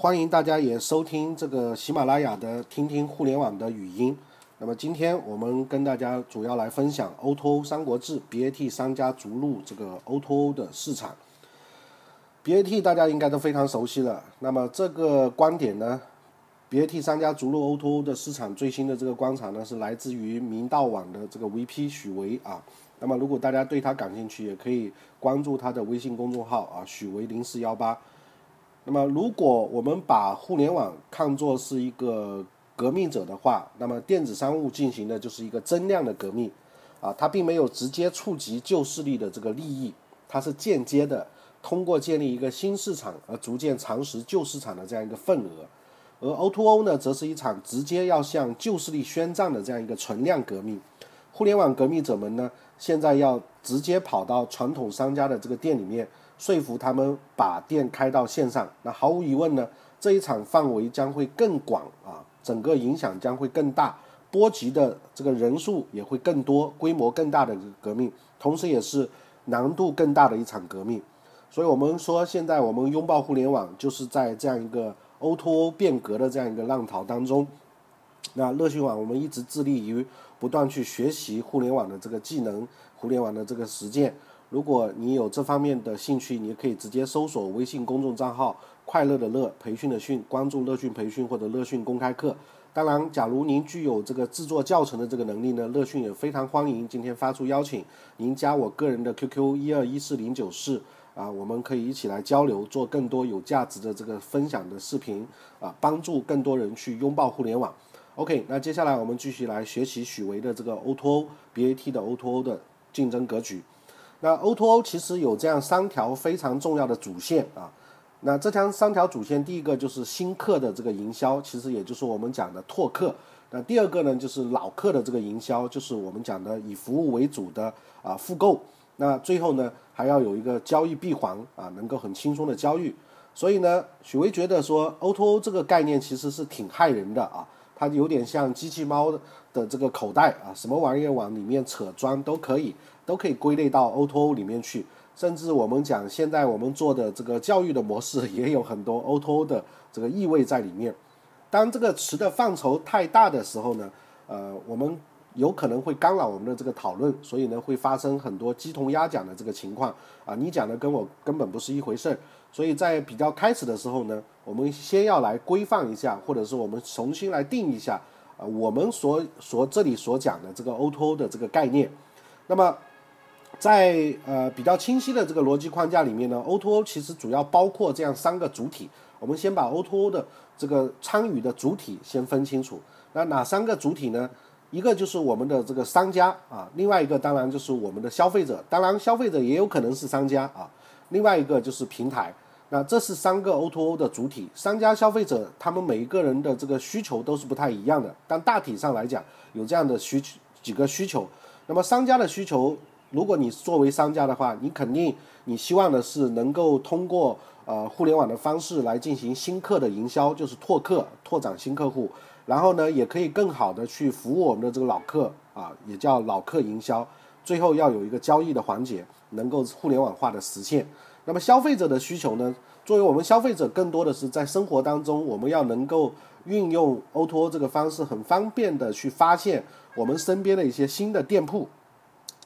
欢迎大家也收听这个喜马拉雅的听听互联网的语音。那么今天我们跟大家主要来分享 O2O 三国志 BAT 商家逐入这个 O2O 的市场。BAT 大家应该都非常熟悉了。那么这个观点呢，BAT 商家逐入 O2O 的市场最新的这个观察呢，是来自于明道网的这个 VP 许维啊。那么如果大家对他感兴趣，也可以关注他的微信公众号啊，许维零四幺八。那么如果我们把互联网看作是一个革命者的话，那么电子商务进行的就是一个增量的革命啊，它并没有直接触及旧势力的这个利益，它是间接的通过建立一个新市场而逐渐蚕食旧市场的这样一个份额。而 O2O 呢，则是一场直接要向旧势力宣战的这样一个存量革命。互联网革命者们呢？现在要直接跑到传统商家的这个店里面，说服他们把店开到线上。那毫无疑问呢，这一场范围将会更广啊，整个影响将会更大，波及的这个人数也会更多，规模更大的革命，同时也是难度更大的一场革命。所以，我们说现在我们拥抱互联网，就是在这样一个 O2O 变革的这样一个浪潮当中。那乐讯网我们一直致力于不断去学习互联网的这个技能，互联网的这个实践。如果你有这方面的兴趣，你可以直接搜索微信公众账号“快乐的乐，培训的训”，关注乐讯培训或者乐讯公开课。当然，假如您具有这个制作教程的这个能力呢，乐讯也非常欢迎。今天发出邀请，您加我个人的 QQ 一二一四零九四啊，我们可以一起来交流，做更多有价值的这个分享的视频啊，帮助更多人去拥抱互联网。OK，那接下来我们继续来学习许巍的这个 O2O BAT 的 O2O 的竞争格局。那 O2O 其实有这样三条非常重要的主线啊。那这条三条主线，第一个就是新客的这个营销，其实也就是我们讲的拓客。那第二个呢，就是老客的这个营销，就是我们讲的以服务为主的啊复购。那最后呢，还要有一个交易闭环啊，能够很轻松的交易。所以呢，许巍觉得说 O2O 这个概念其实是挺害人的啊。它有点像机器猫的的这个口袋啊，什么玩意儿往里面扯装都可以，都可以归类到 O2O 里面去。甚至我们讲现在我们做的这个教育的模式也有很多 O2O 的这个意味在里面。当这个词的范畴太大的时候呢，呃，我们有可能会干扰我们的这个讨论，所以呢会发生很多鸡同鸭讲的这个情况啊，你讲的跟我根本不是一回事儿。所以在比较开始的时候呢，我们先要来规范一下，或者是我们重新来定一下啊，我们所所这里所讲的这个 O2O 的这个概念。那么，在呃比较清晰的这个逻辑框架里面呢，O2O 其实主要包括这样三个主体。我们先把 O2O 的这个参与的主体先分清楚。那哪三个主体呢？一个就是我们的这个商家啊，另外一个当然就是我们的消费者，当然消费者也有可能是商家啊。另外一个就是平台，那这是三个 O2O 的主体，商家、消费者，他们每一个人的这个需求都是不太一样的，但大体上来讲有这样的需求几个需求。那么商家的需求，如果你作为商家的话，你肯定你希望的是能够通过呃互联网的方式来进行新客的营销，就是拓客、拓展新客户，然后呢也可以更好的去服务我们的这个老客啊，也叫老客营销。最后要有一个交易的环节，能够互联网化的实现。那么消费者的需求呢？作为我们消费者，更多的是在生活当中，我们要能够运用 O2O 这个方式，很方便的去发现我们身边的一些新的店铺，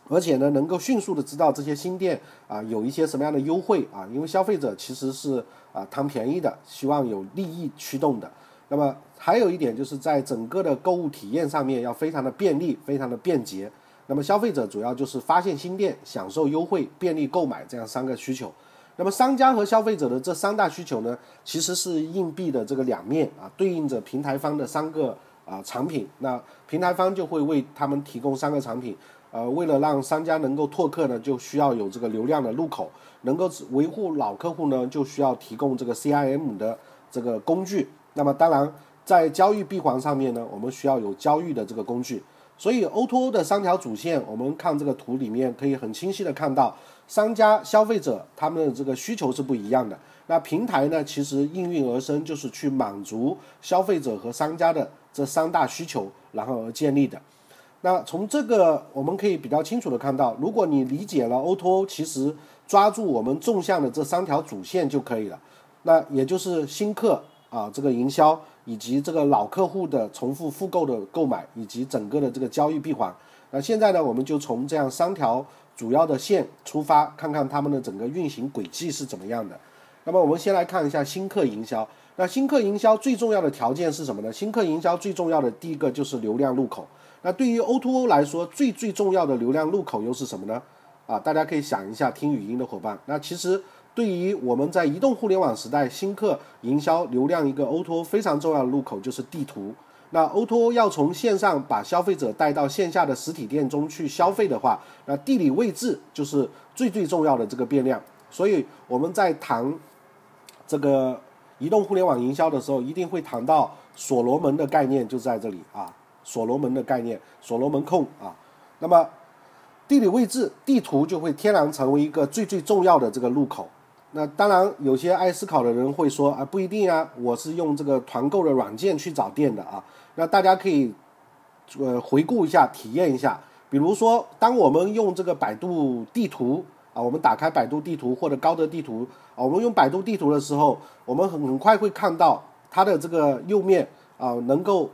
而且呢，能够迅速的知道这些新店啊有一些什么样的优惠啊。因为消费者其实是啊贪便宜的，希望有利益驱动的。那么还有一点就是在整个的购物体验上面要非常的便利，非常的便捷。那么消费者主要就是发现新店、享受优惠、便利购买这样三个需求。那么商家和消费者的这三大需求呢，其实是硬币的这个两面啊，对应着平台方的三个啊产品。那平台方就会为他们提供三个产品。呃，为了让商家能够拓客呢，就需要有这个流量的入口；能够维护老客户呢，就需要提供这个 CIM 的这个工具。那么当然，在交易闭环上面呢，我们需要有交易的这个工具。所以 O2O 的三条主线，我们看这个图里面可以很清晰的看到，商家、消费者他们的这个需求是不一样的。那平台呢，其实应运而生，就是去满足消费者和商家的这三大需求，然后而建立的。那从这个我们可以比较清楚的看到，如果你理解了 O2O，其实抓住我们纵向的这三条主线就可以了。那也就是新客、啊这个营销，以及这个老客户的重复复购的购买，以及整个的这个交易闭环。那现在呢，我们就从这样三条主要的线出发，看看他们的整个运行轨迹是怎么样的。那么我们先来看一下新客营销。那新客营销最重要的条件是什么呢？新客营销最重要的第一个就是流量入口。那对于 O2O 来说，最最重要的流量入口又是什么呢？啊，大家可以想一下，听语音的伙伴。那其实对于我们在移动互联网时代，新客营销流量一个 O2O 非常重要的入口就是地图。那 O2O 要从线上把消费者带到线下的实体店中去消费的话，那地理位置就是最最重要的这个变量。所以我们在谈这个。移动互联网营销的时候，一定会谈到所罗门的概念，就在这里啊，所罗门的概念，所罗门控啊。那么地理位置地图就会天然成为一个最最重要的这个入口。那当然，有些爱思考的人会说啊，不一定啊，我是用这个团购的软件去找店的啊。那大家可以呃回顾一下，体验一下。比如说，当我们用这个百度地图。啊，我们打开百度地图或者高德地图啊，我们用百度地图的时候，我们很很快会看到它的这个右面啊，能够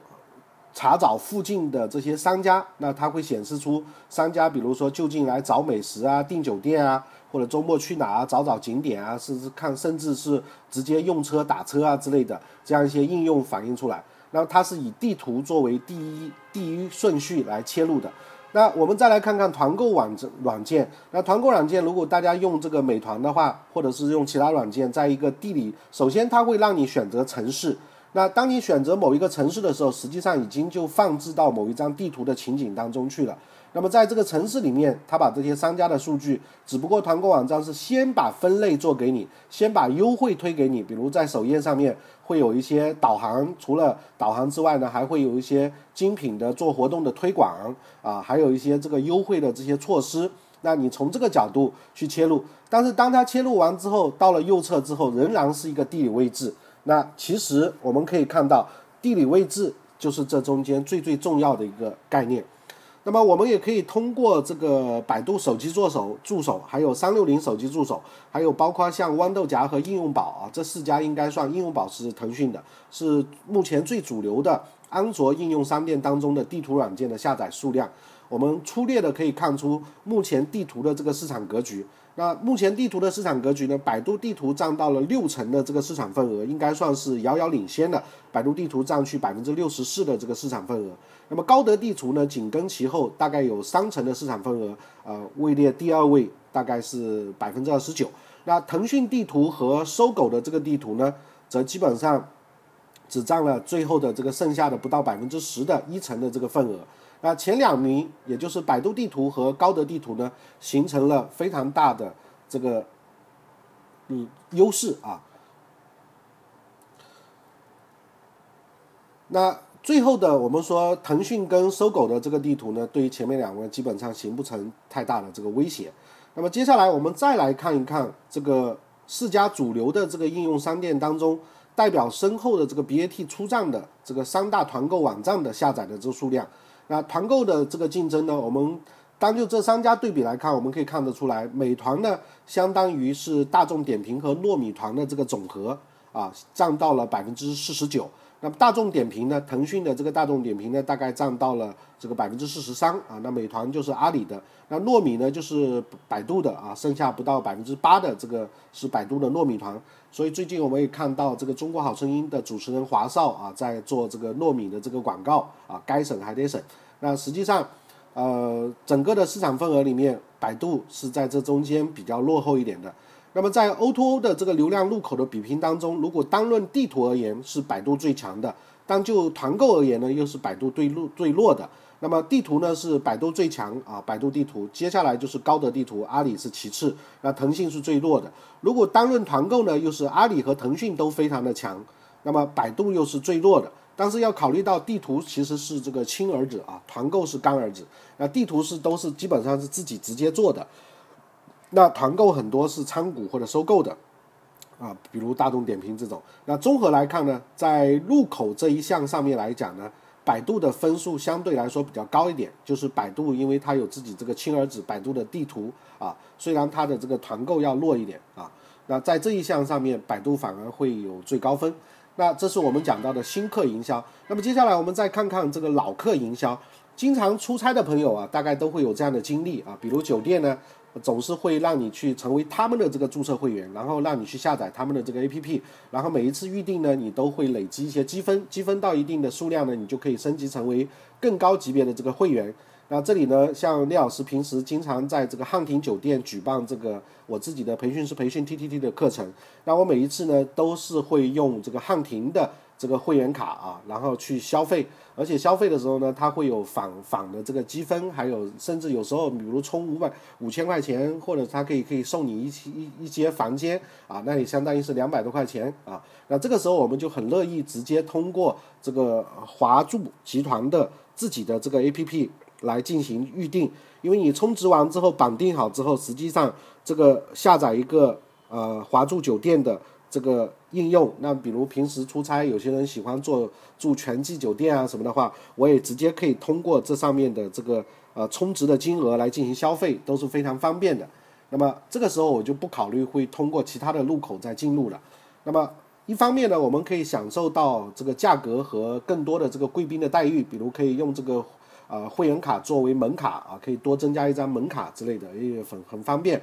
查找附近的这些商家，那它会显示出商家，比如说就近来找美食啊、订酒店啊，或者周末去哪啊、找找景点啊，甚至看，甚至是直接用车打车啊之类的这样一些应用反映出来。那它是以地图作为第一第一顺序来切入的。那我们再来看看团购网软软件。那团购软件，如果大家用这个美团的话，或者是用其他软件，在一个地理，首先它会让你选择城市。那当你选择某一个城市的时候，实际上已经就放置到某一张地图的情景当中去了。那么在这个城市里面，他把这些商家的数据，只不过团购网站是先把分类做给你，先把优惠推给你，比如在首页上面会有一些导航，除了导航之外呢，还会有一些精品的做活动的推广啊，还有一些这个优惠的这些措施。那你从这个角度去切入，但是当它切入完之后，到了右侧之后，仍然是一个地理位置。那其实我们可以看到，地理位置就是这中间最最重要的一个概念。那么我们也可以通过这个百度手机助手助手，还有三六零手机助手，还有包括像豌豆荚和应用宝啊，这四家应该算应用宝是腾讯的，是目前最主流的安卓应用商店当中的地图软件的下载数量。我们粗略的可以看出目前地图的这个市场格局。那目前地图的市场格局呢？百度地图占到了六成的这个市场份额，应该算是遥遥领先的。百度地图占去百分之六十四的这个市场份额。那么高德地图呢，紧跟其后，大概有三成的市场份额，呃，位列第二位，大概是百分之二十九。那腾讯地图和搜狗的这个地图呢，则基本上只占了最后的这个剩下的不到百分之十的一成的这个份额。那前两名，也就是百度地图和高德地图呢，形成了非常大的这个嗯优势啊。那最后的我们说，腾讯跟搜狗的这个地图呢，对于前面两位基本上形不成太大的这个威胁。那么接下来我们再来看一看这个四家主流的这个应用商店当中，代表深厚的这个 BAT 出账的这个三大团购网站的下载的这数量。那团购的这个竞争呢？我们单就这三家对比来看，我们可以看得出来，美团呢相当于是大众点评和糯米团的这个总和啊，占到了百分之四十九。那么大众点评呢，腾讯的这个大众点评呢，大概占到了这个百分之四十三啊。那美团就是阿里的，那糯米呢就是百度的啊，剩下不到百分之八的这个是百度的糯米团。所以最近我们也看到这个《中国好声音》的主持人华少啊，在做这个糯米的这个广告啊，该省还得省。那实际上，呃，整个的市场份额里面，百度是在这中间比较落后一点的。那么在 O2O 的这个流量入口的比拼当中，如果单论地图而言，是百度最强的；但就团购而言呢，又是百度最弱最弱的。那么地图呢是百度最强啊，百度地图，接下来就是高德地图，阿里是其次，那腾讯是最弱的。如果单论团购呢，又是阿里和腾讯都非常的强，那么百度又是最弱的。但是要考虑到地图其实是这个亲儿子啊，团购是干儿子，那地图是都是基本上是自己直接做的，那团购很多是参股或者收购的啊，比如大众点评这种。那综合来看呢，在入口这一项上面来讲呢。百度的分数相对来说比较高一点，就是百度，因为它有自己这个亲儿子百度的地图啊，虽然它的这个团购要弱一点啊，那在这一项上面，百度反而会有最高分。那这是我们讲到的新客营销。那么接下来我们再看看这个老客营销。经常出差的朋友啊，大概都会有这样的经历啊，比如酒店呢，总是会让你去成为他们的这个注册会员，然后让你去下载他们的这个 APP，然后每一次预定呢，你都会累积一些积分，积分到一定的数量呢，你就可以升级成为更高级别的这个会员。那这里呢，像聂老师平时经常在这个汉庭酒店举办这个我自己的培训师培训 TTT 的课程，那我每一次呢都是会用这个汉庭的。这个会员卡啊，然后去消费，而且消费的时候呢，它会有返返的这个积分，还有甚至有时候，比如充五百五千块钱，或者它可以可以送你一一一间房间啊，那也相当于是两百多块钱啊。那这个时候我们就很乐意直接通过这个华住集团的自己的这个 APP 来进行预定，因为你充值完之后绑定好之后，实际上这个下载一个呃华住酒店的。这个应用，那比如平时出差，有些人喜欢做住全季酒店啊什么的话，我也直接可以通过这上面的这个呃充值的金额来进行消费，都是非常方便的。那么这个时候我就不考虑会通过其他的入口再进入了。那么一方面呢，我们可以享受到这个价格和更多的这个贵宾的待遇，比如可以用这个呃会员卡作为门卡啊，可以多增加一张门卡之类的，也很很方便。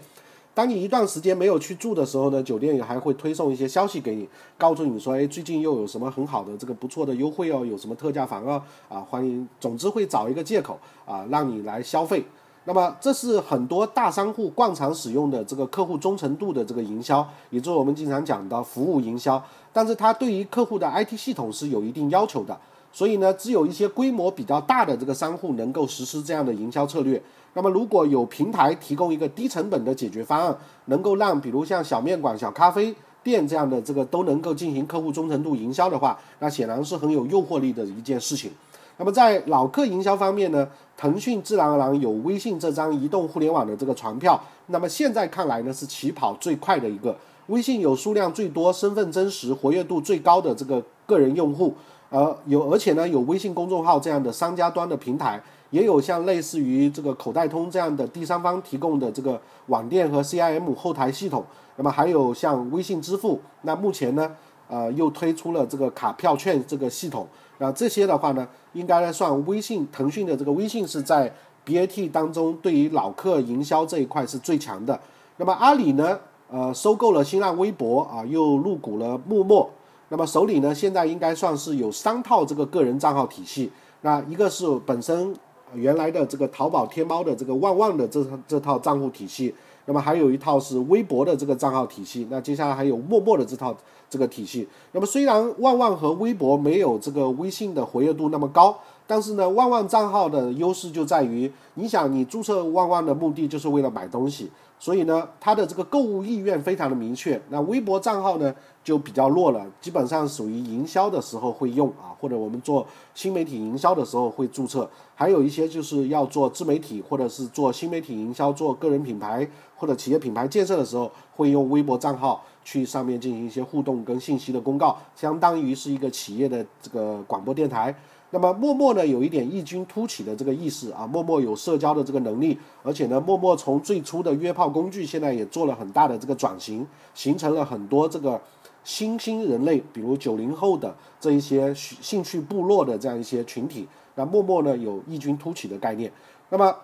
当你一段时间没有去住的时候呢，酒店也还会推送一些消息给你，告诉你说，哎，最近又有什么很好的这个不错的优惠哦，有什么特价房哦，啊，欢迎，总之会找一个借口啊，让你来消费。那么这是很多大商户惯常使用的这个客户忠诚度的这个营销，也就是我们经常讲的服务营销。但是它对于客户的 IT 系统是有一定要求的，所以呢，只有一些规模比较大的这个商户能够实施这样的营销策略。那么，如果有平台提供一个低成本的解决方案，能够让比如像小面馆、小咖啡店这样的这个都能够进行客户忠诚度营销的话，那显然是很有诱惑力的一件事情。那么在老客营销方面呢，腾讯自然而然有微信这张移动互联网的这个船票。那么现在看来呢，是起跑最快的一个。微信有数量最多、身份真实、活跃度最高的这个个人用户，呃，有而且呢有微信公众号这样的商家端的平台。也有像类似于这个口袋通这样的第三方提供的这个网店和 CIM 后台系统，那么还有像微信支付，那目前呢，呃，又推出了这个卡票券这个系统，那这些的话呢，应该算微信腾讯的这个微信是在 BAT 当中对于老客营销这一块是最强的。那么阿里呢，呃，收购了新浪微博啊，又入股了陌陌，那么手里呢现在应该算是有三套这个个人账号体系，那一个是本身。原来的这个淘宝、天猫的这个旺旺的这这套账户体系，那么还有一套是微博的这个账号体系，那接下来还有陌陌的这套这个体系。那么虽然旺旺和微博没有这个微信的活跃度那么高，但是呢，旺旺账号的优势就在于，你想你注册旺旺的目的就是为了买东西。所以呢，它的这个购物意愿非常的明确。那微博账号呢就比较弱了，基本上属于营销的时候会用啊，或者我们做新媒体营销的时候会注册。还有一些就是要做自媒体或者是做新媒体营销、做个人品牌或者企业品牌建设的时候，会用微博账号去上面进行一些互动跟信息的公告，相当于是一个企业的这个广播电台。那么陌陌呢，有一点异军突起的这个意思啊，陌陌有社交的这个能力，而且呢，陌陌从最初的约炮工具，现在也做了很大的这个转型，形成了很多这个新兴人类，比如九零后的这一些兴趣部落的这样一些群体。那陌陌呢，有异军突起的概念。那么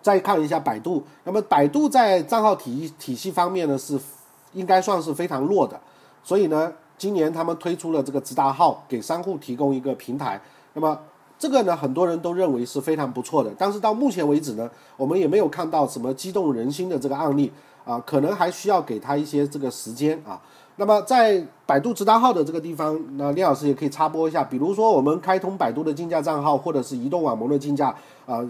再看一下百度，那么百度在账号体体系方面呢，是应该算是非常弱的，所以呢，今年他们推出了这个直达号，给商户提供一个平台。那么这个呢，很多人都认为是非常不错的，但是到目前为止呢，我们也没有看到什么激动人心的这个案例啊，可能还需要给他一些这个时间啊。那么在百度直达号的这个地方，那聂老师也可以插播一下，比如说我们开通百度的竞价账号，或者是移动网盟的竞价啊。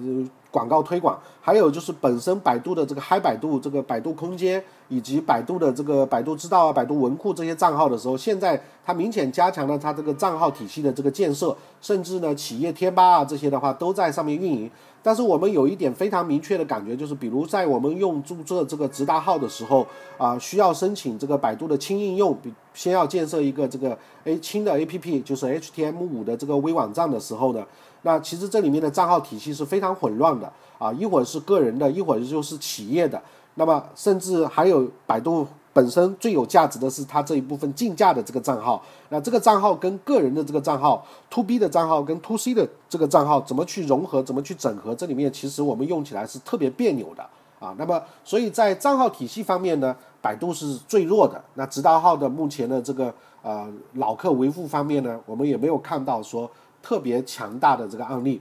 广告推广，还有就是本身百度的这个嗨百度、这个百度空间，以及百度的这个百度知道啊、百度文库这些账号的时候，现在它明显加强了它这个账号体系的这个建设，甚至呢企业贴吧啊这些的话都在上面运营。但是我们有一点非常明确的感觉，就是比如在我们用注册这个直达号的时候啊，需要申请这个百度的轻应用，比先要建设一个这个 A 轻的 APP，就是 HTML5 的这个微网站的时候呢。那其实这里面的账号体系是非常混乱的啊，一会儿是个人的，一会儿就是企业的，那么甚至还有百度本身最有价值的是它这一部分竞价的这个账号，那这个账号跟个人的这个账号，to B 的账号跟 to C 的这个账号怎么去融合，怎么去整合？这里面其实我们用起来是特别别扭的啊。那么，所以在账号体系方面呢，百度是最弱的。那直达号的目前的这个呃老客维护方面呢，我们也没有看到说特别强大的这个案例。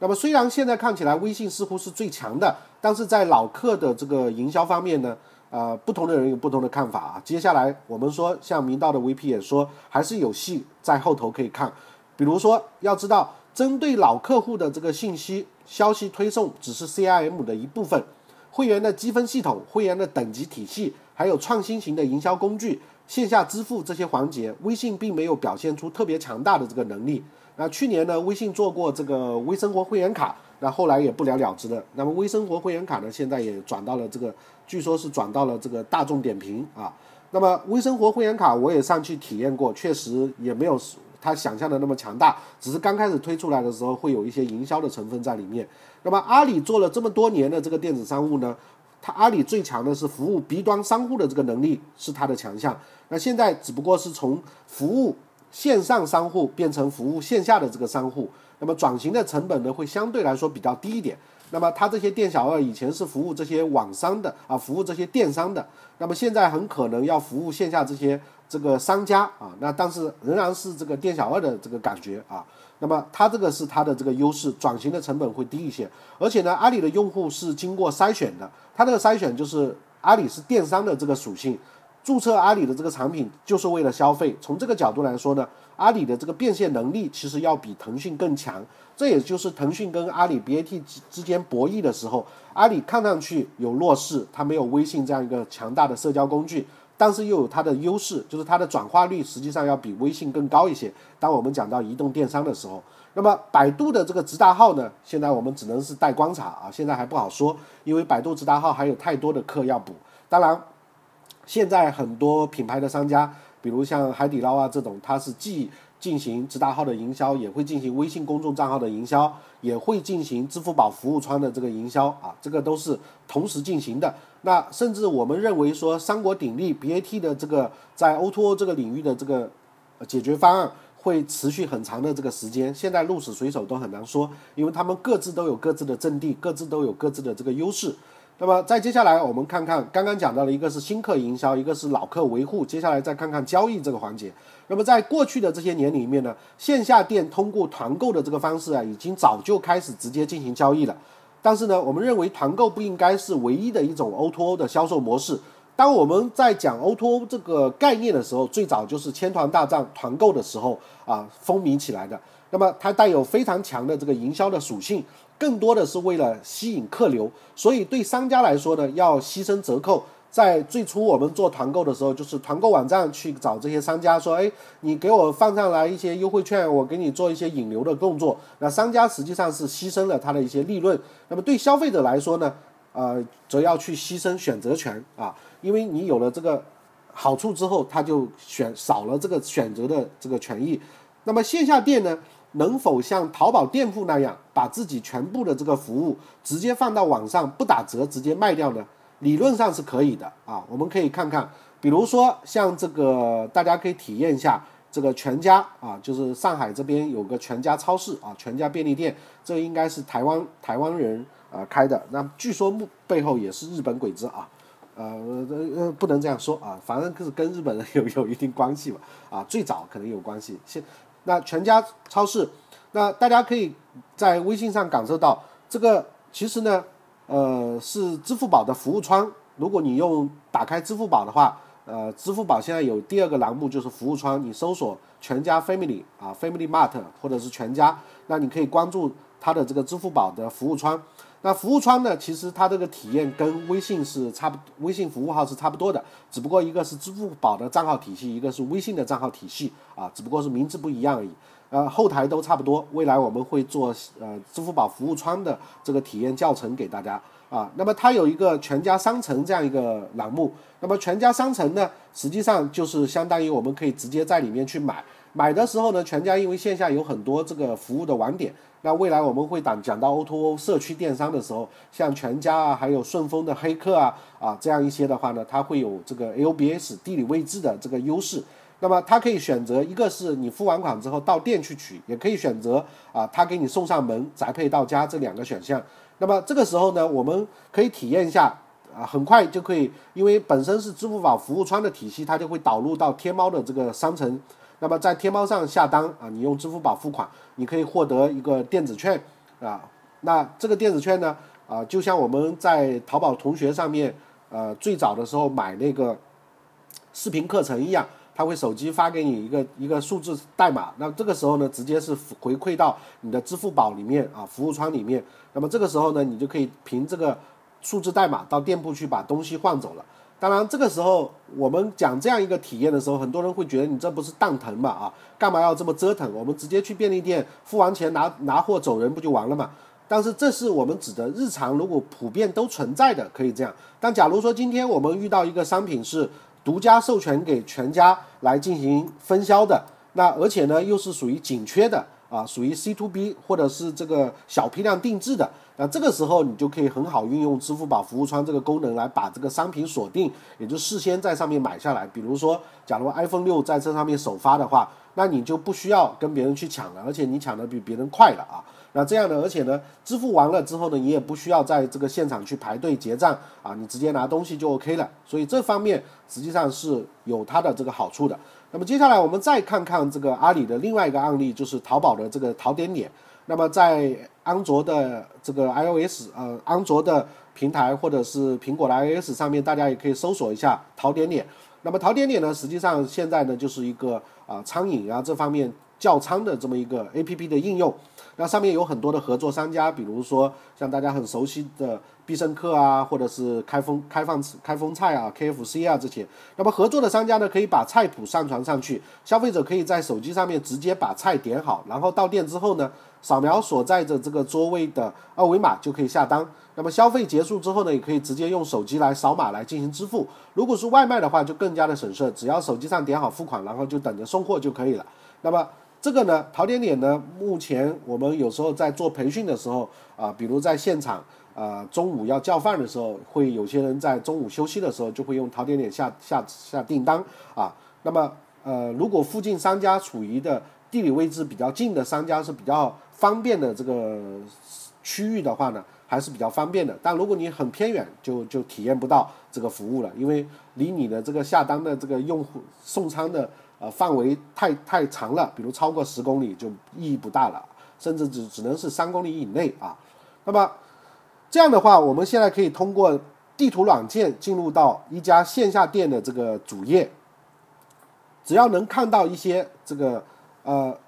那么虽然现在看起来微信似乎是最强的，但是在老客的这个营销方面呢？呃，不同的人有不同的看法啊。接下来我们说，像明道的 VP 也说，还是有戏在后头可以看。比如说，要知道，针对老客户的这个信息消息推送只是 CRM 的一部分，会员的积分系统、会员的等级体系，还有创新型的营销工具、线下支付这些环节，微信并没有表现出特别强大的这个能力。那去年呢，微信做过这个微生活会员卡。那后来也不了了之的。那么微生活会员卡呢，现在也转到了这个，据说是转到了这个大众点评啊。那么微生活会员卡我也上去体验过，确实也没有他想象的那么强大，只是刚开始推出来的时候会有一些营销的成分在里面。那么阿里做了这么多年的这个电子商务呢，它阿里最强的是服务 B 端商户的这个能力是它的强项。那现在只不过是从服务线上商户变成服务线下的这个商户。那么转型的成本呢，会相对来说比较低一点。那么它这些店小二以前是服务这些网商的啊，服务这些电商的。那么现在很可能要服务线下这些这个商家啊，那但是仍然是这个店小二的这个感觉啊。那么它这个是它的这个优势，转型的成本会低一些。而且呢，阿里的用户是经过筛选的，它这个筛选就是阿里是电商的这个属性。注册阿里的这个产品就是为了消费，从这个角度来说呢，阿里的这个变现能力其实要比腾讯更强。这也就是腾讯跟阿里 BAT 之间博弈的时候，阿里看上去有弱势，它没有微信这样一个强大的社交工具，但是又有它的优势，就是它的转化率实际上要比微信更高一些。当我们讲到移动电商的时候，那么百度的这个直达号呢，现在我们只能是待观察啊，现在还不好说，因为百度直达号还有太多的课要补。当然。现在很多品牌的商家，比如像海底捞啊这种，它是既进行直达号的营销，也会进行微信公众账号的营销，也会进行支付宝服务窗的这个营销啊，这个都是同时进行的。那甚至我们认为说，三国鼎立 BAT 的这个在 O2O 这个领域的这个解决方案会持续很长的这个时间。现在鹿死谁手都很难说，因为他们各自都有各自的阵地，各自都有各自的这个优势。那么再接下来，我们看看刚刚讲到了一个是新客营销，一个是老客维护。接下来再看看交易这个环节。那么在过去的这些年里面呢，线下店通过团购的这个方式啊，已经早就开始直接进行交易了。但是呢，我们认为团购不应该是唯一的一种 O2O 的销售模式。当我们在讲 O2O 这个概念的时候，最早就是千团大战团购的时候啊风靡起来的。那么它带有非常强的这个营销的属性。更多的是为了吸引客流，所以对商家来说呢，要牺牲折扣。在最初我们做团购的时候，就是团购网站去找这些商家说：“哎，你给我放上来一些优惠券，我给你做一些引流的动作。”那商家实际上是牺牲了他的一些利润。那么对消费者来说呢，呃，则要去牺牲选择权啊，因为你有了这个好处之后，他就选少了这个选择的这个权益。那么线下店呢？能否像淘宝店铺那样，把自己全部的这个服务直接放到网上，不打折直接卖掉呢？理论上是可以的啊。我们可以看看，比如说像这个，大家可以体验一下这个全家啊，就是上海这边有个全家超市啊，全家便利店，这应该是台湾台湾人啊开的。那据说幕背后也是日本鬼子啊，呃 呃不能这样说啊，反正就是跟日本人有有一定关系吧啊，最早可能有关系。现那全家超市，那大家可以在微信上感受到这个，其实呢，呃，是支付宝的服务窗。如果你用打开支付宝的话，呃，支付宝现在有第二个栏目就是服务窗，你搜索全家 Family 啊，Family Mart 或者是全家，那你可以关注它的这个支付宝的服务窗。那服务窗呢？其实它这个体验跟微信是差不，微信服务号是差不多的，只不过一个是支付宝的账号体系，一个是微信的账号体系啊，只不过是名字不一样而已。呃，后台都差不多。未来我们会做呃支付宝服务窗的这个体验教程给大家啊。那么它有一个全家商城这样一个栏目，那么全家商城呢，实际上就是相当于我们可以直接在里面去买。买的时候呢，全家因为线下有很多这个服务的网点，那未来我们会讲讲到 O2O 社区电商的时候，像全家啊，还有顺丰的黑客啊啊这样一些的话呢，它会有这个 LBS 地理位置的这个优势。那么它可以选择一个是你付完款之后到店去取，也可以选择啊，他给你送上门宅配到家这两个选项。那么这个时候呢，我们可以体验一下啊，很快就可以，因为本身是支付宝服务窗的体系，它就会导入到天猫的这个商城。那么在天猫上下单啊，你用支付宝付款，你可以获得一个电子券啊。那这个电子券呢啊，就像我们在淘宝同学上面呃最早的时候买那个视频课程一样。他会手机发给你一个一个数字代码，那这个时候呢，直接是回馈到你的支付宝里面啊，服务窗里面。那么这个时候呢，你就可以凭这个数字代码到店铺去把东西换走了。当然，这个时候我们讲这样一个体验的时候，很多人会觉得你这不是蛋疼嘛啊？干嘛要这么折腾？我们直接去便利店付完钱拿拿货走人不就完了嘛？但是这是我们指的日常，如果普遍都存在的，可以这样。但假如说今天我们遇到一个商品是。独家授权给全家来进行分销的，那而且呢又是属于紧缺的啊，属于 C to B 或者是这个小批量定制的，那这个时候你就可以很好运用支付宝服务窗这个功能来把这个商品锁定，也就事先在上面买下来。比如说，假如 iPhone 六在这上面首发的话，那你就不需要跟别人去抢了，而且你抢的比别人快了啊。那这样的，而且呢，支付完了之后呢，你也不需要在这个现场去排队结账啊，你直接拿东西就 OK 了。所以这方面实际上是有它的这个好处的。那么接下来我们再看看这个阿里的另外一个案例，就是淘宝的这个淘点点。那么在安卓的这个 iOS 呃安卓的平台或者是苹果的 iOS 上面，大家也可以搜索一下淘点点。那么淘点点呢，实际上现在呢就是一个啊餐饮啊这方面叫餐的这么一个 APP 的应用。那上面有很多的合作商家，比如说像大家很熟悉的必胜客啊，或者是开封开放开封菜啊、KFC 啊这些。那么合作的商家呢，可以把菜谱上传上去，消费者可以在手机上面直接把菜点好，然后到店之后呢，扫描所在的这个桌位的二维码就可以下单。那么消费结束之后呢，也可以直接用手机来扫码来进行支付。如果是外卖的话，就更加的省事，只要手机上点好付款，然后就等着送货就可以了。那么。这个呢，淘点点呢，目前我们有时候在做培训的时候啊，比如在现场啊，中午要叫饭的时候，会有些人在中午休息的时候就会用淘点点下下下订单啊。那么呃，如果附近商家处于的地理位置比较近的商家是比较方便的这个区域的话呢，还是比较方便的。但如果你很偏远，就就体验不到这个服务了，因为离你的这个下单的这个用户送餐的。呃，范围太太长了，比如超过十公里就意义不大了，甚至只只能是三公里以内啊。那么这样的话，我们现在可以通过地图软件进入到一家线下店的这个主页，只要能看到一些这个呃，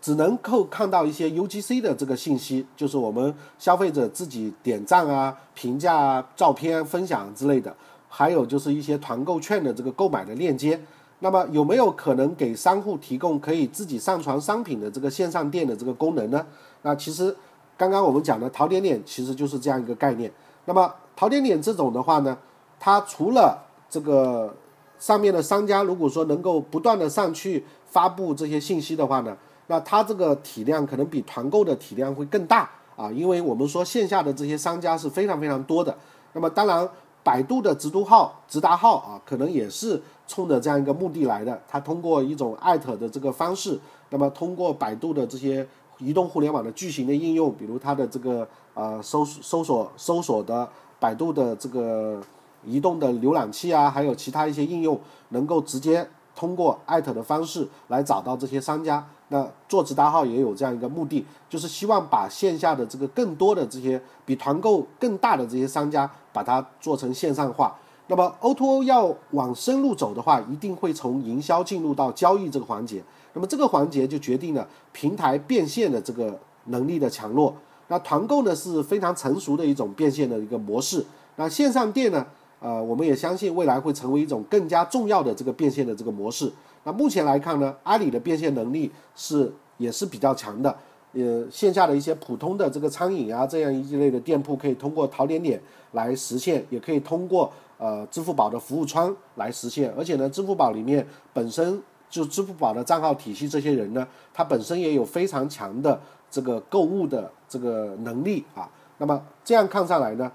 只能够看到一些 UGC 的这个信息，就是我们消费者自己点赞啊、评价啊、照片分享之类的，还有就是一些团购券的这个购买的链接。那么有没有可能给商户提供可以自己上传商品的这个线上店的这个功能呢？那其实刚刚我们讲的淘点点其实就是这样一个概念。那么淘点点这种的话呢，它除了这个上面的商家如果说能够不断的上去发布这些信息的话呢，那它这个体量可能比团购的体量会更大啊，因为我们说线下的这些商家是非常非常多的。那么当然。百度的直读号、直达号啊，可能也是冲着这样一个目的来的。它通过一种艾特的这个方式，那么通过百度的这些移动互联网的巨型的应用，比如它的这个呃搜搜索搜索的百度的这个移动的浏览器啊，还有其他一些应用，能够直接通过艾特的方式来找到这些商家。那做直达号也有这样一个目的，就是希望把线下的这个更多的这些比团购更大的这些商家，把它做成线上化。那么 O2O 要往深入走的话，一定会从营销进入到交易这个环节。那么这个环节就决定了平台变现的这个能力的强弱。那团购呢是非常成熟的一种变现的一个模式。那线上店呢，呃，我们也相信未来会成为一种更加重要的这个变现的这个模式。那目前来看呢，阿里的变现能力是也是比较强的。呃，线下的一些普通的这个餐饮啊，这样一类的店铺，可以通过淘点点来实现，也可以通过呃支付宝的服务窗来实现。而且呢，支付宝里面本身就支付宝的账号体系，这些人呢，他本身也有非常强的这个购物的这个能力啊。那么这样看上来呢，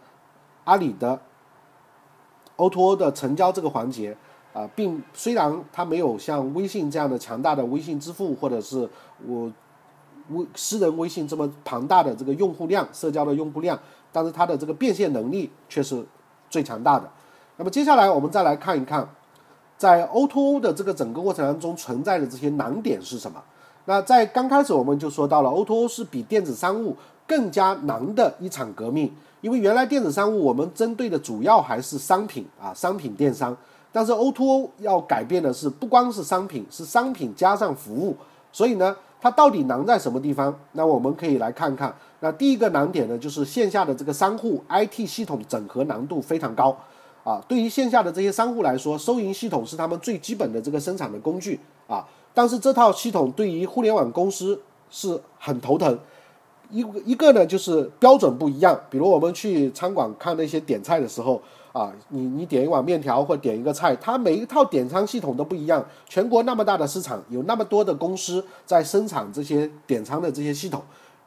阿里的 O2O 的成交这个环节啊，并虽然它没有像微信这样的强大的微信支付，或者是我微私人微信这么庞大的这个用户量、社交的用户量，但是它的这个变现能力却是最强大的。那么接下来我们再来看一看。在 O2O 的这个整个过程当中存在的这些难点是什么？那在刚开始我们就说到了 O2O 是比电子商务更加难的一场革命，因为原来电子商务我们针对的主要还是商品啊，商品电商，但是 O2O 要改变的是不光是商品，是商品加上服务，所以呢，它到底难在什么地方？那我们可以来看看。那第一个难点呢，就是线下的这个商户 IT 系统整合难度非常高。啊，对于线下的这些商户来说，收银系统是他们最基本的这个生产的工具啊。但是这套系统对于互联网公司是很头疼。一一个呢，就是标准不一样。比如我们去餐馆看那些点菜的时候啊，你你点一碗面条或点一个菜，它每一套点餐系统都不一样。全国那么大的市场，有那么多的公司在生产这些点餐的这些系统。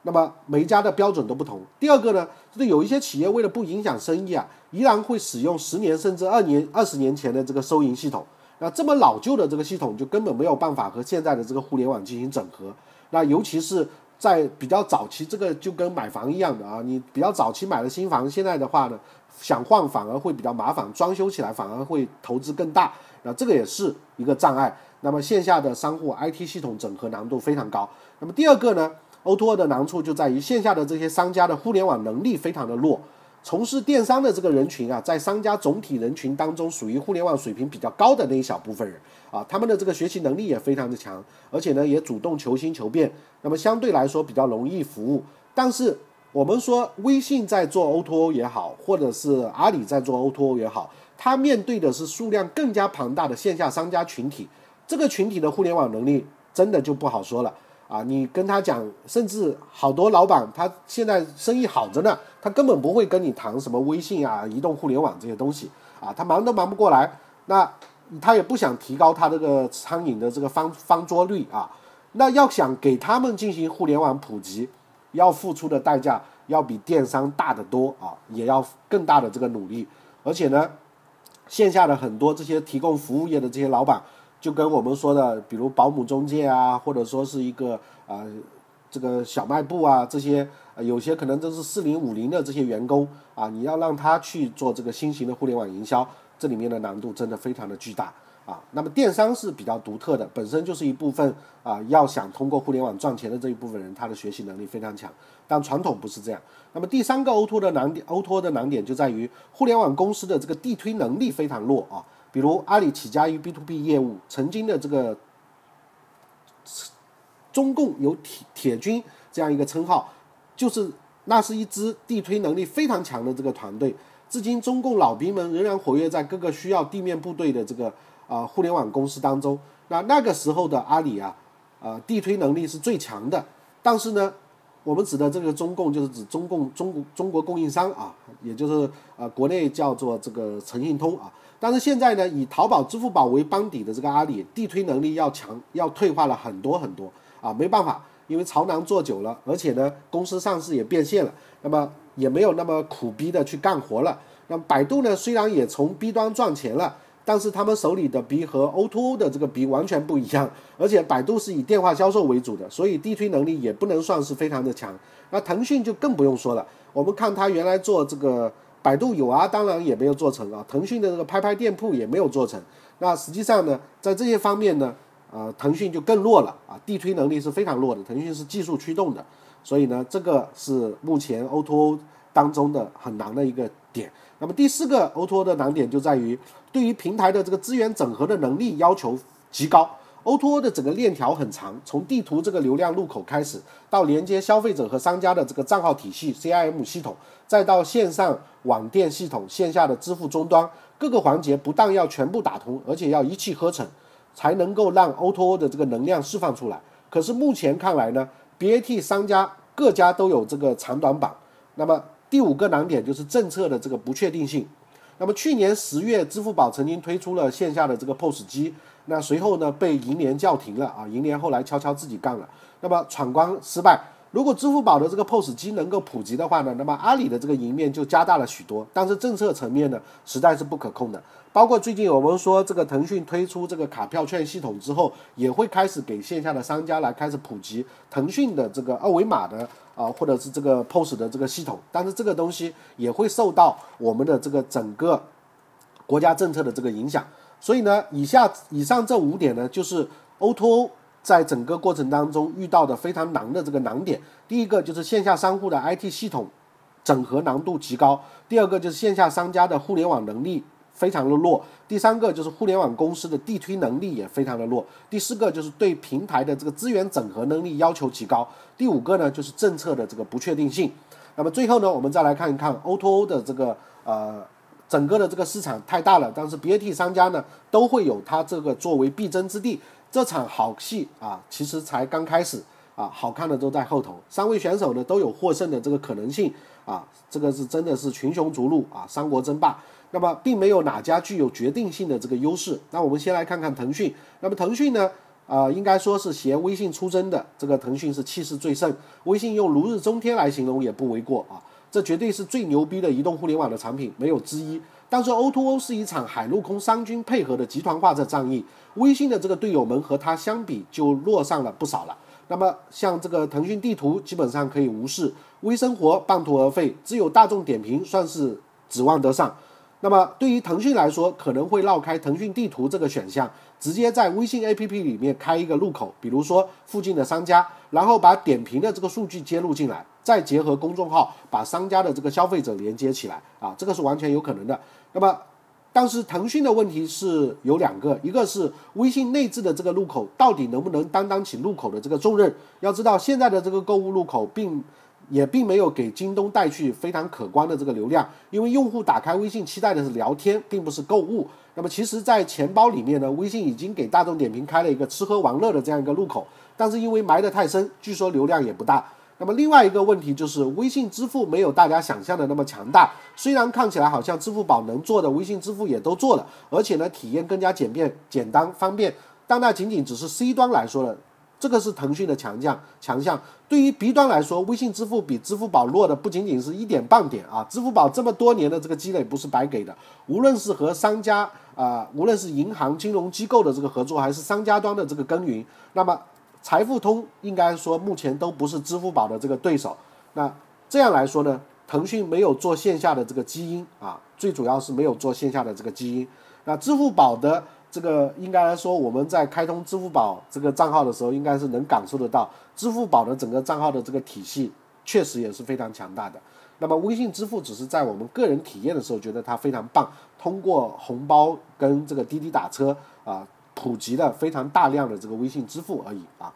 那么每一家的标准都不同。第二个呢，就是有一些企业为了不影响生意啊，依然会使用十年甚至二年、二十年前的这个收银系统。那这么老旧的这个系统，就根本没有办法和现在的这个互联网进行整合。那尤其是在比较早期，这个就跟买房一样的啊，你比较早期买了新房，现在的话呢，想换反而会比较麻烦，装修起来反而会投资更大。那这个也是一个障碍。那么线下的商户 IT 系统整合难度非常高。那么第二个呢？O2O 的难处就在于线下的这些商家的互联网能力非常的弱，从事电商的这个人群啊，在商家总体人群当中属于互联网水平比较高的那一小部分人啊，他们的这个学习能力也非常的强，而且呢也主动求新求变，那么相对来说比较容易服务。但是我们说微信在做 O2O 也好，或者是阿里在做 O2O 也好，它面对的是数量更加庞大的线下商家群体，这个群体的互联网能力真的就不好说了。啊，你跟他讲，甚至好多老板他现在生意好着呢，他根本不会跟你谈什么微信啊、移动互联网这些东西啊，他忙都忙不过来。那他也不想提高他这个餐饮的这个方方桌率啊。那要想给他们进行互联网普及，要付出的代价要比电商大得多啊，也要更大的这个努力。而且呢，线下的很多这些提供服务业的这些老板。就跟我们说的，比如保姆中介啊，或者说是一个啊，这个小卖部啊，这些有些可能都是四零五零的这些员工啊，你要让他去做这个新型的互联网营销，这里面的难度真的非常的巨大啊。那么电商是比较独特的，本身就是一部分啊，要想通过互联网赚钱的这一部分人，他的学习能力非常强，但传统不是这样。那么第三个 O2O 的难点，O2O 的难点就在于互联网公司的这个地推能力非常弱啊。比如阿里起家于 B to B 业务，曾经的这个中共有铁铁军这样一个称号，就是那是一支地推能力非常强的这个团队。至今，中共老兵们仍然活跃在各个需要地面部队的这个啊互联网公司当中。那那个时候的阿里啊，啊地推能力是最强的。但是呢，我们指的这个中共就是指中共中国中国供应商啊，也就是啊国内叫做这个诚信通啊。但是现在呢，以淘宝、支付宝为帮底的这个阿里，地推能力要强，要退化了很多很多啊！没办法，因为朝南做久了，而且呢，公司上市也变现了，那么也没有那么苦逼的去干活了。那么百度呢，虽然也从 B 端赚钱了，但是他们手里的 B 和 O2O 的这个 B 完全不一样，而且百度是以电话销售为主的，所以地推能力也不能算是非常的强。那腾讯就更不用说了，我们看它原来做这个。百度有啊，当然也没有做成啊。腾讯的这个拍拍店铺也没有做成。那实际上呢，在这些方面呢，呃，腾讯就更弱了啊，地推能力是非常弱的。腾讯是技术驱动的，所以呢，这个是目前 O2O 当中的很难的一个点。那么第四个 O2O 的难点就在于对于平台的这个资源整合的能力要求极高。O2O 的整个链条很长，从地图这个流量入口开始，到连接消费者和商家的这个账号体系 CIM 系统，再到线上网店系统、线下的支付终端，各个环节不但要全部打通，而且要一气呵成，才能够让 O2O 的这个能量释放出来。可是目前看来呢，BAT 商家各家都有这个长短板。那么第五个难点就是政策的这个不确定性。那么去年十月，支付宝曾经推出了线下的这个 POS 机。那随后呢被银联叫停了啊，银联后来悄悄自己干了。那么闯关失败。如果支付宝的这个 POS 机能够普及的话呢，那么阿里的这个赢面就加大了许多。但是政策层面呢，实在是不可控的。包括最近我们说这个腾讯推出这个卡票券系统之后，也会开始给线下的商家来开始普及腾讯的这个二维码的啊，或者是这个 POS 的这个系统。但是这个东西也会受到我们的这个整个国家政策的这个影响。所以呢，以下以上这五点呢，就是 O2O。在整个过程当中遇到的非常难的这个难点，第一个就是线下商户的 IT 系统整合难度极高，第二个就是线下商家的互联网能力非常的弱，第三个就是互联网公司的地推能力也非常的弱，第四个就是对平台的这个资源整合能力要求极高，第五个呢就是政策的这个不确定性。那么最后呢，我们再来看一看 O2O 的这个呃整个的这个市场太大了，但是 BAT 商家呢都会有它这个作为必争之地。这场好戏啊，其实才刚开始啊，好看的都在后头。三位选手呢都有获胜的这个可能性啊，这个是真的是群雄逐鹿啊，三国争霸。那么并没有哪家具有决定性的这个优势。那我们先来看看腾讯。那么腾讯呢，啊，应该说是携微信出征的，这个腾讯是气势最盛。微信用如日中天来形容也不为过啊，这绝对是最牛逼的移动互联网的产品，没有之一。但是 O2O 是一场海陆空三军配合的集团化的战役，微信的这个队友们和它相比就弱上了不少了。那么像这个腾讯地图基本上可以无视，微生活半途而废，只有大众点评算是指望得上。那么对于腾讯来说，可能会绕开腾讯地图这个选项，直接在微信 APP 里面开一个入口，比如说附近的商家，然后把点评的这个数据接入进来，再结合公众号把商家的这个消费者连接起来啊，这个是完全有可能的。那么，但是腾讯的问题是有两个，一个是微信内置的这个入口到底能不能担当起入口的这个重任？要知道现在的这个购物入口并。也并没有给京东带去非常可观的这个流量，因为用户打开微信期待的是聊天，并不是购物。那么其实，在钱包里面呢，微信已经给大众点评开了一个吃喝玩乐的这样一个入口，但是因为埋得太深，据说流量也不大。那么另外一个问题就是，微信支付没有大家想象的那么强大。虽然看起来好像支付宝能做的，微信支付也都做了，而且呢，体验更加简便、简单、方便，但那仅仅只是 C 端来说的。这个是腾讯的强项，强项。对于 B 端来说，微信支付比支付宝弱的不仅仅是一点半点啊！支付宝这么多年的这个积累不是白给的，无论是和商家啊，无论是银行、金融机构的这个合作，还是商家端的这个耕耘，那么财付通应该说目前都不是支付宝的这个对手。那这样来说呢，腾讯没有做线下的这个基因啊，最主要是没有做线下的这个基因。那支付宝的。这个应该来说，我们在开通支付宝这个账号的时候，应该是能感受得到，支付宝的整个账号的这个体系确实也是非常强大的。那么微信支付只是在我们个人体验的时候觉得它非常棒，通过红包跟这个滴滴打车啊，普及了非常大量的这个微信支付而已啊。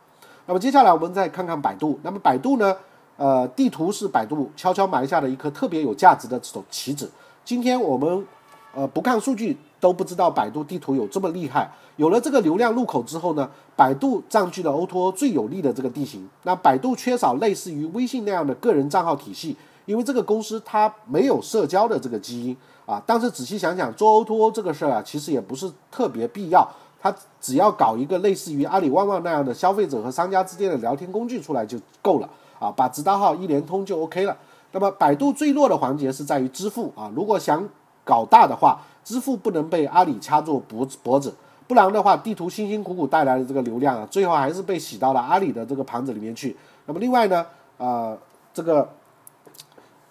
那么接下来我们再看看百度，那么百度呢，呃，地图是百度悄悄埋下的一颗特别有价值的这种棋子。今天我们呃不看数据。都不知道百度地图有这么厉害。有了这个流量入口之后呢，百度占据了 O2O 最有利的这个地形。那百度缺少类似于微信那样的个人账号体系，因为这个公司它没有社交的这个基因啊。但是仔细想想，做 O2O 这个事儿啊，其实也不是特别必要。它只要搞一个类似于阿里旺旺那样的消费者和商家之间的聊天工具出来就够了啊，把直达号一联通就 OK 了。那么百度最弱的环节是在于支付啊，如果想搞大的话。支付不能被阿里掐住脖子脖子，不然的话，地图辛辛苦苦带来的这个流量啊，最后还是被洗到了阿里的这个盘子里面去。那么另外呢，呃，这个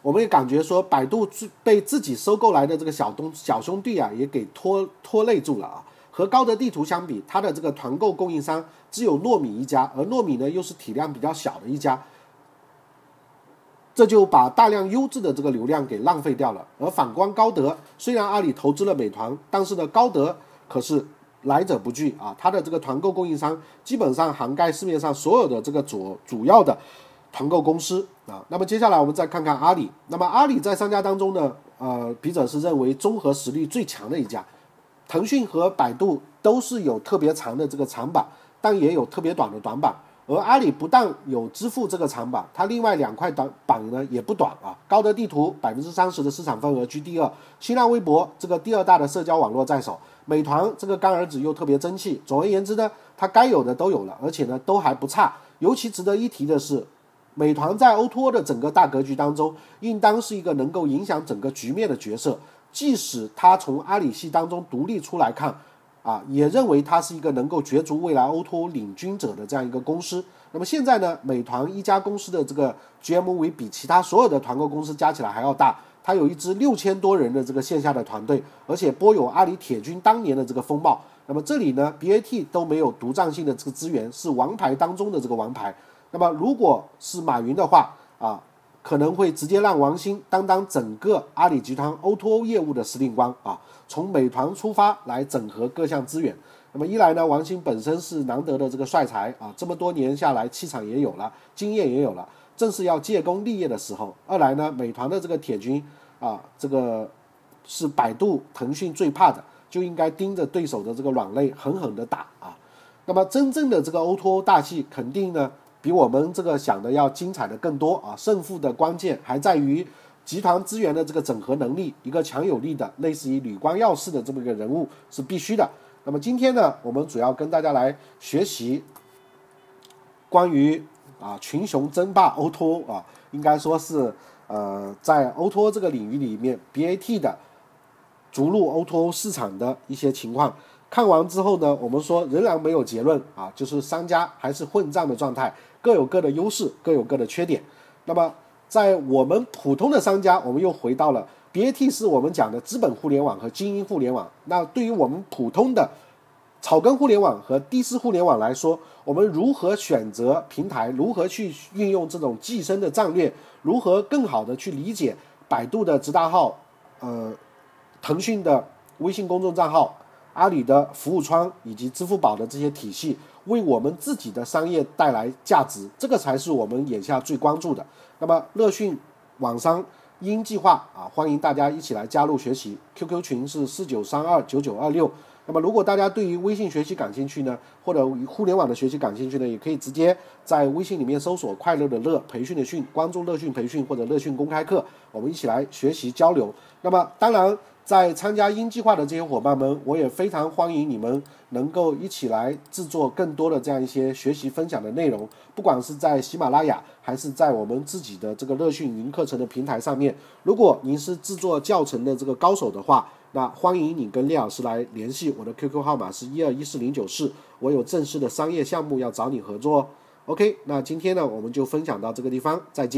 我们也感觉说，百度被自己收购来的这个小东小兄弟啊，也给拖拖累住了啊。和高德地图相比，它的这个团购供应商只有糯米一家，而糯米呢又是体量比较小的一家。这就把大量优质的这个流量给浪费掉了。而反观高德，虽然阿里投资了美团，但是呢，高德可是来者不拒啊。它的这个团购供应商基本上涵盖市面上所有的这个主主要的团购公司啊。那么接下来我们再看看阿里。那么阿里在商家当中呢，呃，笔者是认为综合实力最强的一家。腾讯和百度都是有特别长的这个长板，但也有特别短的短板。而阿里不但有支付这个长板，它另外两块短板呢也不短啊。高德地图百分之三十的市场份额居第二，新浪微博这个第二大的社交网络在手，美团这个干儿子又特别争气。总而言之呢，它该有的都有了，而且呢都还不差。尤其值得一提的是，美团在 O2O 的整个大格局当中，应当是一个能够影响整个局面的角色。即使他从阿里系当中独立出来看，啊，也认为它是一个能够角逐未来 O2O 领军者的这样一个公司。那么现在呢，美团一家公司的这个 GMV 比其他所有的团购公司加起来还要大。它有一支六千多人的这个线下的团队，而且颇有阿里铁军当年的这个风貌。那么这里呢，BAT 都没有独占性的这个资源，是王牌当中的这个王牌。那么如果是马云的话啊，可能会直接让王兴担当整个阿里集团 O2O 业务的司令官啊，从美团出发来整合各项资源。那么一来呢，王兴本身是难得的这个帅才啊，这么多年下来气场也有了，经验也有了。正是要借功立业的时候。二来呢，美团的这个铁军啊，这个是百度、腾讯最怕的，就应该盯着对手的这个软肋狠狠的打啊。那么真正的这个 O2O 大戏，肯定呢比我们这个想的要精彩的更多啊。胜负的关键还在于集团资源的这个整合能力，一个强有力的类似于吕光耀式的这么一个人物是必须的。那么今天呢，我们主要跟大家来学习关于。啊，群雄争霸 O T O 啊，应该说是呃，在 O T O 这个领域里面，BAT 的逐入 O T O 市场的一些情况。看完之后呢，我们说仍然没有结论啊，就是商家还是混战的状态，各有各的优势，各有各的缺点。那么在我们普通的商家，我们又回到了 BAT 是我们讲的资本互联网和精英互联网。那对于我们普通的草根互联网和低丝互联网来说，我们如何选择平台？如何去运用这种寄生的战略？如何更好的去理解百度的直达号、呃，腾讯的微信公众账号、阿里的服务窗以及支付宝的这些体系，为我们自己的商业带来价值？这个才是我们眼下最关注的。那么，乐讯网商鹰计划啊，欢迎大家一起来加入学习。QQ 群是四九三二九九二六。那么，如果大家对于微信学习感兴趣呢，或者互联网的学习感兴趣呢，也可以直接在微信里面搜索“快乐的乐培训的训”，关注乐讯培训或者乐讯公开课，我们一起来学习交流。那么，当然，在参加鹰计划的这些伙伴们，我也非常欢迎你们能够一起来制作更多的这样一些学习分享的内容，不管是在喜马拉雅，还是在我们自己的这个乐讯云课程的平台上面。如果您是制作教程的这个高手的话，那欢迎你跟聂老师来联系，我的 QQ 号码是一二一四零九四，我有正式的商业项目要找你合作哦。OK，那今天呢，我们就分享到这个地方，再见。